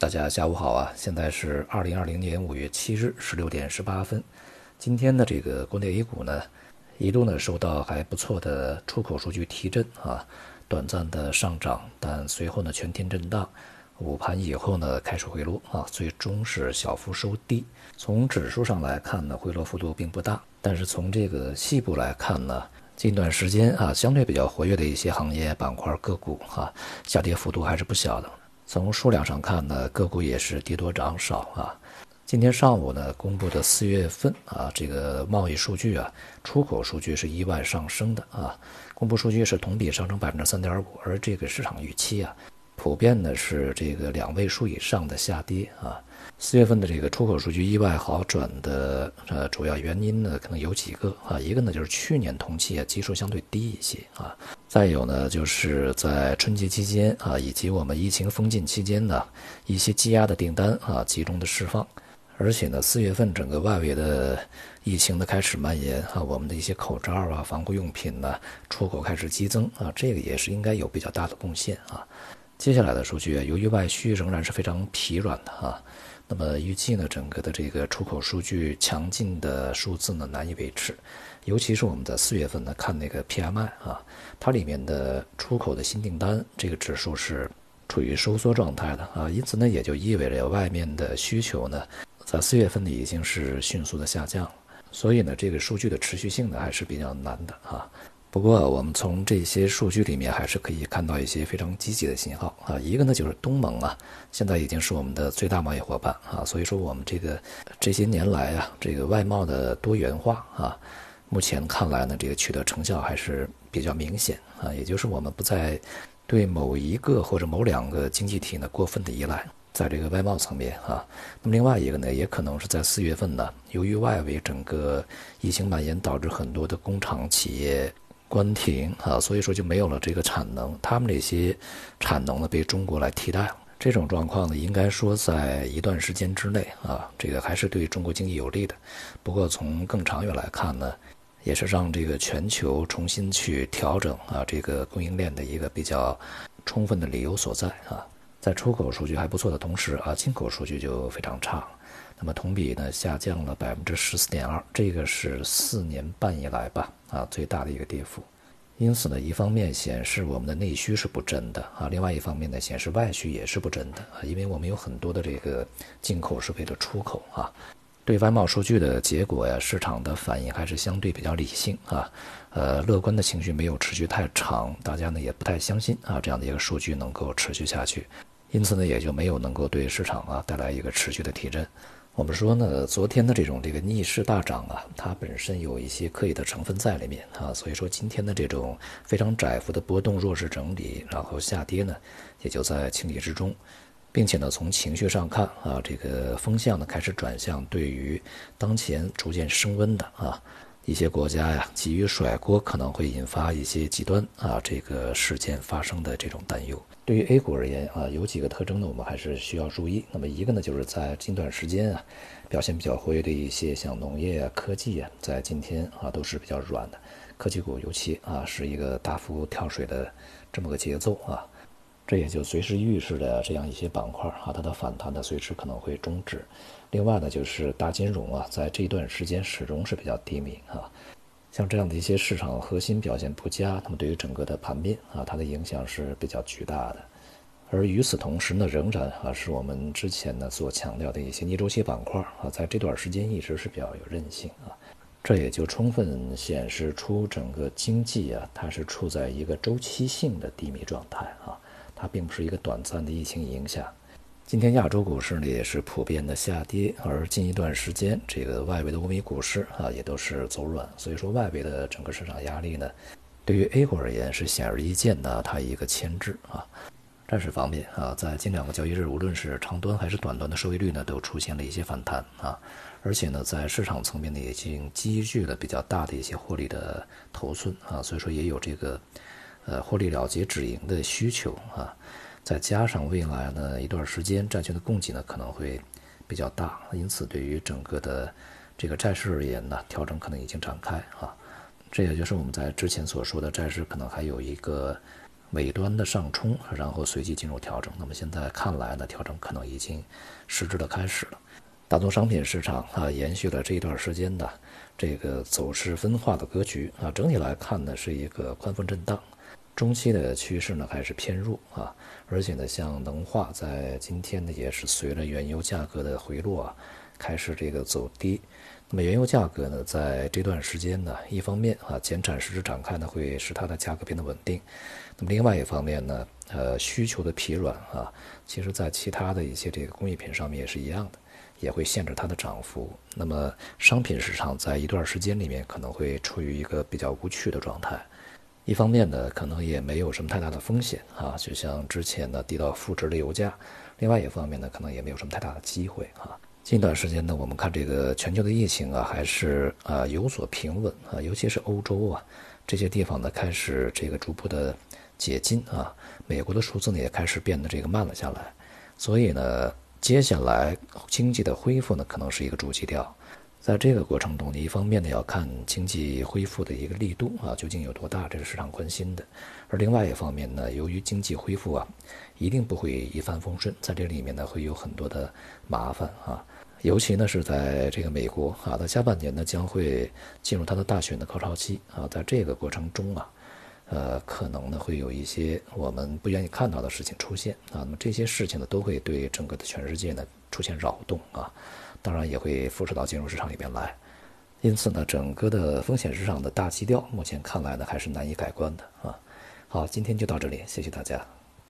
大家下午好啊！现在是二零二零年五月七日十六点十八分。今天的这个国内 A 股呢，一路呢受到还不错的出口数据提振啊，短暂的上涨，但随后呢全天震荡，午盘以后呢开始回落啊，最终是小幅收低。从指数上来看呢，回落幅度并不大，但是从这个细部来看呢，近段时间啊相对比较活跃的一些行业板块个股啊，下跌幅度还是不小的。从数量上看呢，个股也是跌多涨少啊。今天上午呢公布的四月份啊这个贸易数据啊，出口数据是意外上升的啊，公布数据是同比上升百分之三点五，而这个市场预期啊，普遍呢是这个两位数以上的下跌啊。四月份的这个出口数据意外好转的呃主要原因呢，可能有几个啊，一个呢就是去年同期啊基数相对低一些啊，再有呢就是在春节期间啊以及我们疫情封禁期间呢一些积压的订单啊集中的释放，而且呢四月份整个外围的疫情的开始蔓延啊，我们的一些口罩啊防护用品呢出口开始激增啊，这个也是应该有比较大的贡献啊。接下来的数据由于外需仍然是非常疲软的啊。那么预计呢，整个的这个出口数据强劲的数字呢难以维持，尤其是我们在四月份呢看那个 PMI 啊，它里面的出口的新订单这个指数是处于收缩状态的啊，因此呢也就意味着外面的需求呢在四月份呢已经是迅速的下降，所以呢这个数据的持续性呢还是比较难的啊。不过，我们从这些数据里面还是可以看到一些非常积极的信号啊。一个呢，就是东盟啊，现在已经是我们的最大贸易伙伴啊。所以说，我们这个这些年来啊，这个外贸的多元化啊，目前看来呢，这个取得成效还是比较明显啊。也就是我们不再对某一个或者某两个经济体呢过分的依赖，在这个外贸层面啊。那么另外一个呢，也可能是在四月份呢，由于外围整个疫情蔓延，导致很多的工厂企业。关停啊，所以说就没有了这个产能，他们这些产能呢被中国来替代了。这种状况呢，应该说在一段时间之内啊，这个还是对中国经济有利的。不过从更长远来看呢，也是让这个全球重新去调整啊这个供应链的一个比较充分的理由所在啊。在出口数据还不错的同时啊，进口数据就非常差。那么同比呢下降了百分之十四点二，这个是四年半以来吧啊最大的一个跌幅。因此呢，一方面显示我们的内需是不振的啊，另外一方面呢显示外需也是不振的啊，因为我们有很多的这个进口是为了出口啊。对外贸数据的结果呀，市场的反应还是相对比较理性啊，呃，乐观的情绪没有持续太长，大家呢也不太相信啊这样的一个数据能够持续下去，因此呢也就没有能够对市场啊带来一个持续的提振。我们说呢，昨天的这种这个逆势大涨啊，它本身有一些刻意的成分在里面啊，所以说今天的这种非常窄幅的波动、弱势整理，然后下跌呢，也就在情理之中，并且呢，从情绪上看啊，这个风向呢开始转向对于当前逐渐升温的啊一些国家呀，急于甩锅可能会引发一些极端啊这个事件发生的这种担忧。对于 A 股而言啊，有几个特征呢，我们还是需要注意。那么一个呢，就是在近段时间啊，表现比较活跃的一些像农业啊、科技啊，在今天啊都是比较软的。科技股尤其啊是一个大幅跳水的这么个节奏啊，这也就随时预示着这样一些板块啊，它的反弹呢随时可能会终止。另外呢，就是大金融啊，在这一段时间始终是比较低迷啊。像这样的一些市场核心表现不佳，那么对于整个的盘面啊，它的影响是比较巨大的。而与此同时呢，仍然啊是我们之前呢所强调的一些逆周期板块啊，在这段时间一直是比较有韧性啊。这也就充分显示出整个经济啊，它是处在一个周期性的低迷状态啊，它并不是一个短暂的疫情影响。今天亚洲股市呢也是普遍的下跌，而近一段时间这个外围的欧美股市啊也都是走软，所以说外围的整个市场压力呢，对于 A 股而言是显而易见的，它一个牵制啊。债市方面啊，在近两个交易日，无论是长端还是短端的收益率呢，都出现了一些反弹啊，而且呢，在市场层面呢，已经积聚了比较大的一些获利的头寸啊，所以说也有这个呃获利了结止盈的需求啊。再加上未来呢一段时间债券的供给呢可能会比较大，因此对于整个的这个债市而言呢，调整可能已经展开啊。这也就是我们在之前所说的债市可能还有一个尾端的上冲，然后随即进入调整。那么现在看来呢，调整可能已经实质的开始了。大宗商品市场啊，延续了这一段时间的这个走势分化的格局啊，整体来看呢是一个宽幅震荡。中期的趋势呢还是偏弱啊，而且呢，像能化在今天呢也是随着原油价格的回落啊，开始这个走低。那么原油价格呢，在这段时间呢，一方面啊减产实质展开呢，会使它的价格变得稳定。那么另外一方面呢，呃需求的疲软啊，其实在其他的一些这个工艺品上面也是一样的。也会限制它的涨幅。那么，商品市场在一段时间里面可能会处于一个比较无趣的状态。一方面呢，可能也没有什么太大的风险啊，就像之前呢低到负值的油价。另外一方面呢，可能也没有什么太大的机会啊。近段时间呢，我们看这个全球的疫情啊，还是啊有所平稳啊，尤其是欧洲啊这些地方呢，开始这个逐步的解禁啊。美国的数字呢，也开始变得这个慢了下来。所以呢。接下来经济的恢复呢，可能是一个主基调。在这个过程中，你一方面呢要看经济恢复的一个力度啊，究竟有多大，这是市场关心的；而另外一方面呢，由于经济恢复啊，一定不会一帆风顺，在这里面呢会有很多的麻烦啊，尤其呢是在这个美国啊，在下半年呢将会进入它的大选的高潮期啊，在这个过程中啊。呃，可能呢会有一些我们不愿意看到的事情出现啊，那么这些事情呢都会对整个的全世界呢出现扰动啊，当然也会辐射到金融市场里边来，因此呢，整个的风险市场的大基调目前看来呢还是难以改观的啊。好，今天就到这里，谢谢大家。